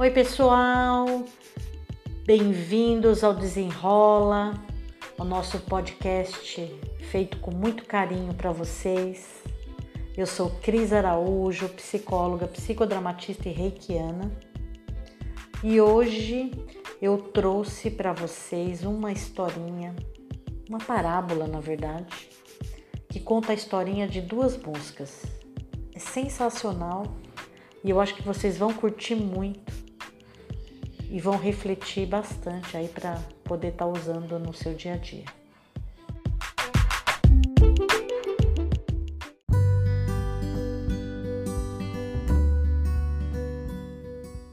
Oi, pessoal! Bem-vindos ao Desenrola, o nosso podcast feito com muito carinho para vocês. Eu sou Cris Araújo, psicóloga, psicodramatista e reikiana. E hoje eu trouxe para vocês uma historinha, uma parábola, na verdade, que conta a historinha de duas moscas. É sensacional e eu acho que vocês vão curtir muito e vão refletir bastante aí para poder estar tá usando no seu dia a dia.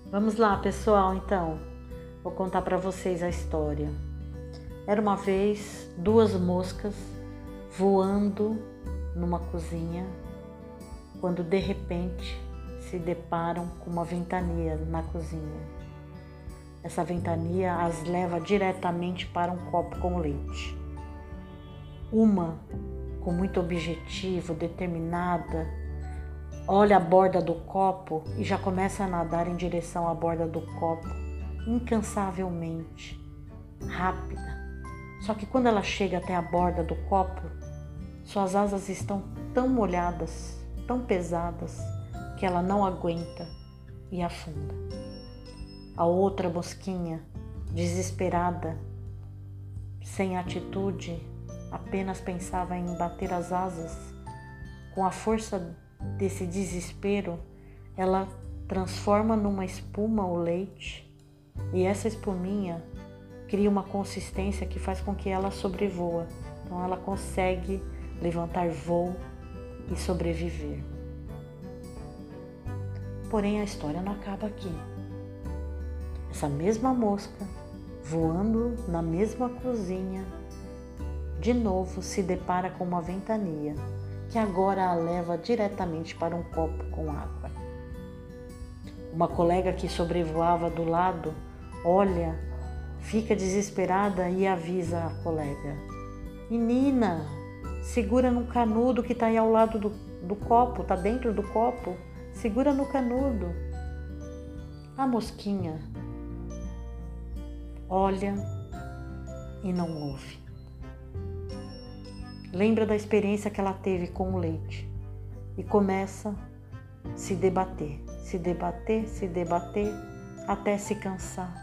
Vamos lá, pessoal, então. Vou contar para vocês a história. Era uma vez duas moscas voando numa cozinha quando de repente se deparam com uma ventania na cozinha. Essa ventania as leva diretamente para um copo com leite. Uma, com muito objetivo, determinada, olha a borda do copo e já começa a nadar em direção à borda do copo, incansavelmente, rápida. Só que quando ela chega até a borda do copo, suas asas estão tão molhadas, tão pesadas, que ela não aguenta e afunda. A outra mosquinha, desesperada, sem atitude, apenas pensava em bater as asas. Com a força desse desespero, ela transforma numa espuma o leite e essa espuminha cria uma consistência que faz com que ela sobrevoa. Então ela consegue levantar voo e sobreviver. Porém, a história não acaba aqui. Essa mesma mosca, voando na mesma cozinha, de novo se depara com uma ventania que agora a leva diretamente para um copo com água. Uma colega que sobrevoava do lado olha, fica desesperada e avisa a colega: Menina, Segura no canudo que está aí ao lado do, do copo, está dentro do copo. Segura no canudo. A mosquinha olha e não ouve. Lembra da experiência que ela teve com o leite e começa a se debater, se debater, se debater até se cansar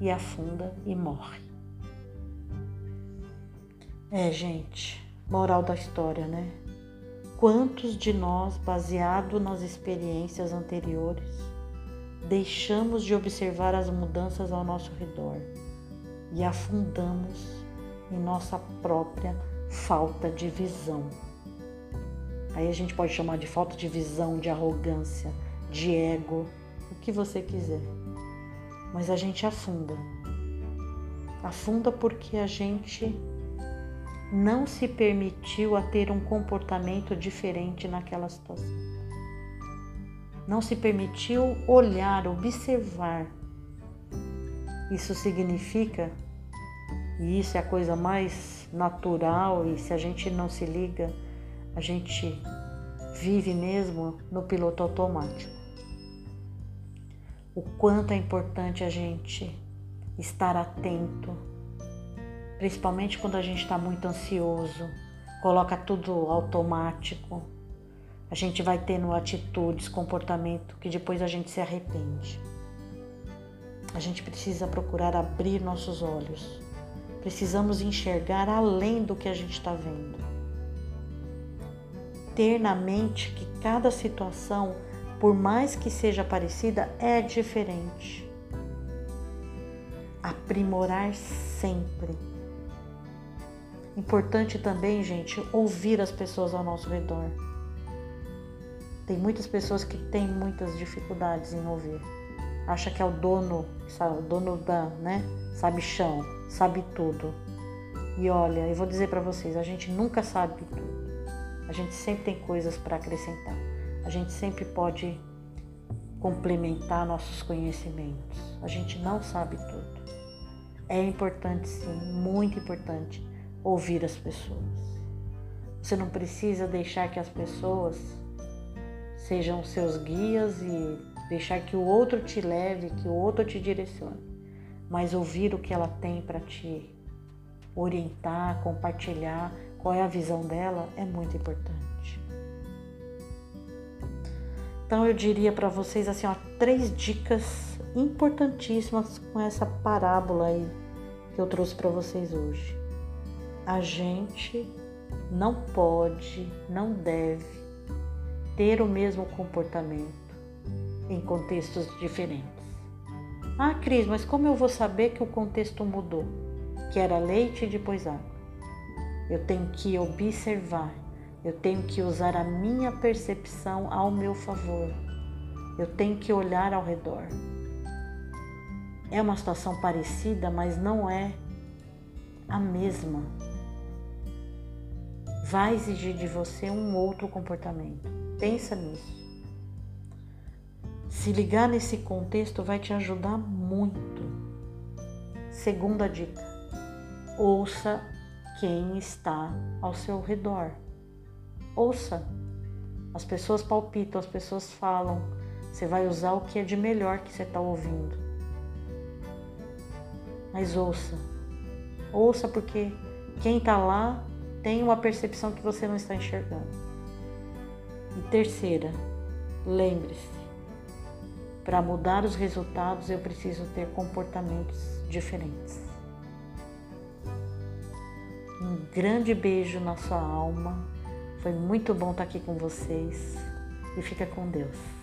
e afunda e morre. É, gente, moral da história, né? Quantos de nós, baseado nas experiências anteriores, deixamos de observar as mudanças ao nosso redor e afundamos em nossa própria falta de visão? Aí a gente pode chamar de falta de visão, de arrogância, de ego, o que você quiser. Mas a gente afunda. Afunda porque a gente não se permitiu a ter um comportamento diferente naquela situação. Não se permitiu olhar, observar. Isso significa, e isso é a coisa mais natural, e se a gente não se liga, a gente vive mesmo no piloto automático. O quanto é importante a gente estar atento principalmente quando a gente está muito ansioso, coloca tudo automático, a gente vai tendo atitudes, comportamento que depois a gente se arrepende. A gente precisa procurar abrir nossos olhos, precisamos enxergar além do que a gente está vendo. Ter na mente que cada situação, por mais que seja parecida, é diferente. Aprimorar sempre Importante também, gente, ouvir as pessoas ao nosso redor. Tem muitas pessoas que têm muitas dificuldades em ouvir. Acha que é o dono, o dono da, né? Sabe chão, sabe tudo. E olha, eu vou dizer para vocês, a gente nunca sabe tudo. A gente sempre tem coisas para acrescentar. A gente sempre pode complementar nossos conhecimentos. A gente não sabe tudo. É importante sim, muito importante ouvir as pessoas. Você não precisa deixar que as pessoas sejam seus guias e deixar que o outro te leve, que o outro te direcione, mas ouvir o que ela tem para te orientar, compartilhar qual é a visão dela é muito importante. Então eu diria para vocês assim, ó, três dicas importantíssimas com essa parábola aí que eu trouxe para vocês hoje. A gente não pode, não deve ter o mesmo comportamento em contextos diferentes. Ah, Cris, mas como eu vou saber que o contexto mudou? Que era leite e depois água. Eu tenho que observar, eu tenho que usar a minha percepção ao meu favor. Eu tenho que olhar ao redor. É uma situação parecida, mas não é a mesma. Vai exigir de você um outro comportamento. Pensa nisso. Se ligar nesse contexto vai te ajudar muito. Segunda dica: ouça quem está ao seu redor. Ouça. As pessoas palpitam, as pessoas falam. Você vai usar o que é de melhor que você está ouvindo. Mas ouça. Ouça porque quem está lá tem uma percepção que você não está enxergando. E terceira, lembre-se para mudar os resultados, eu preciso ter comportamentos diferentes. Um grande beijo na sua alma. Foi muito bom estar aqui com vocês e fica com Deus.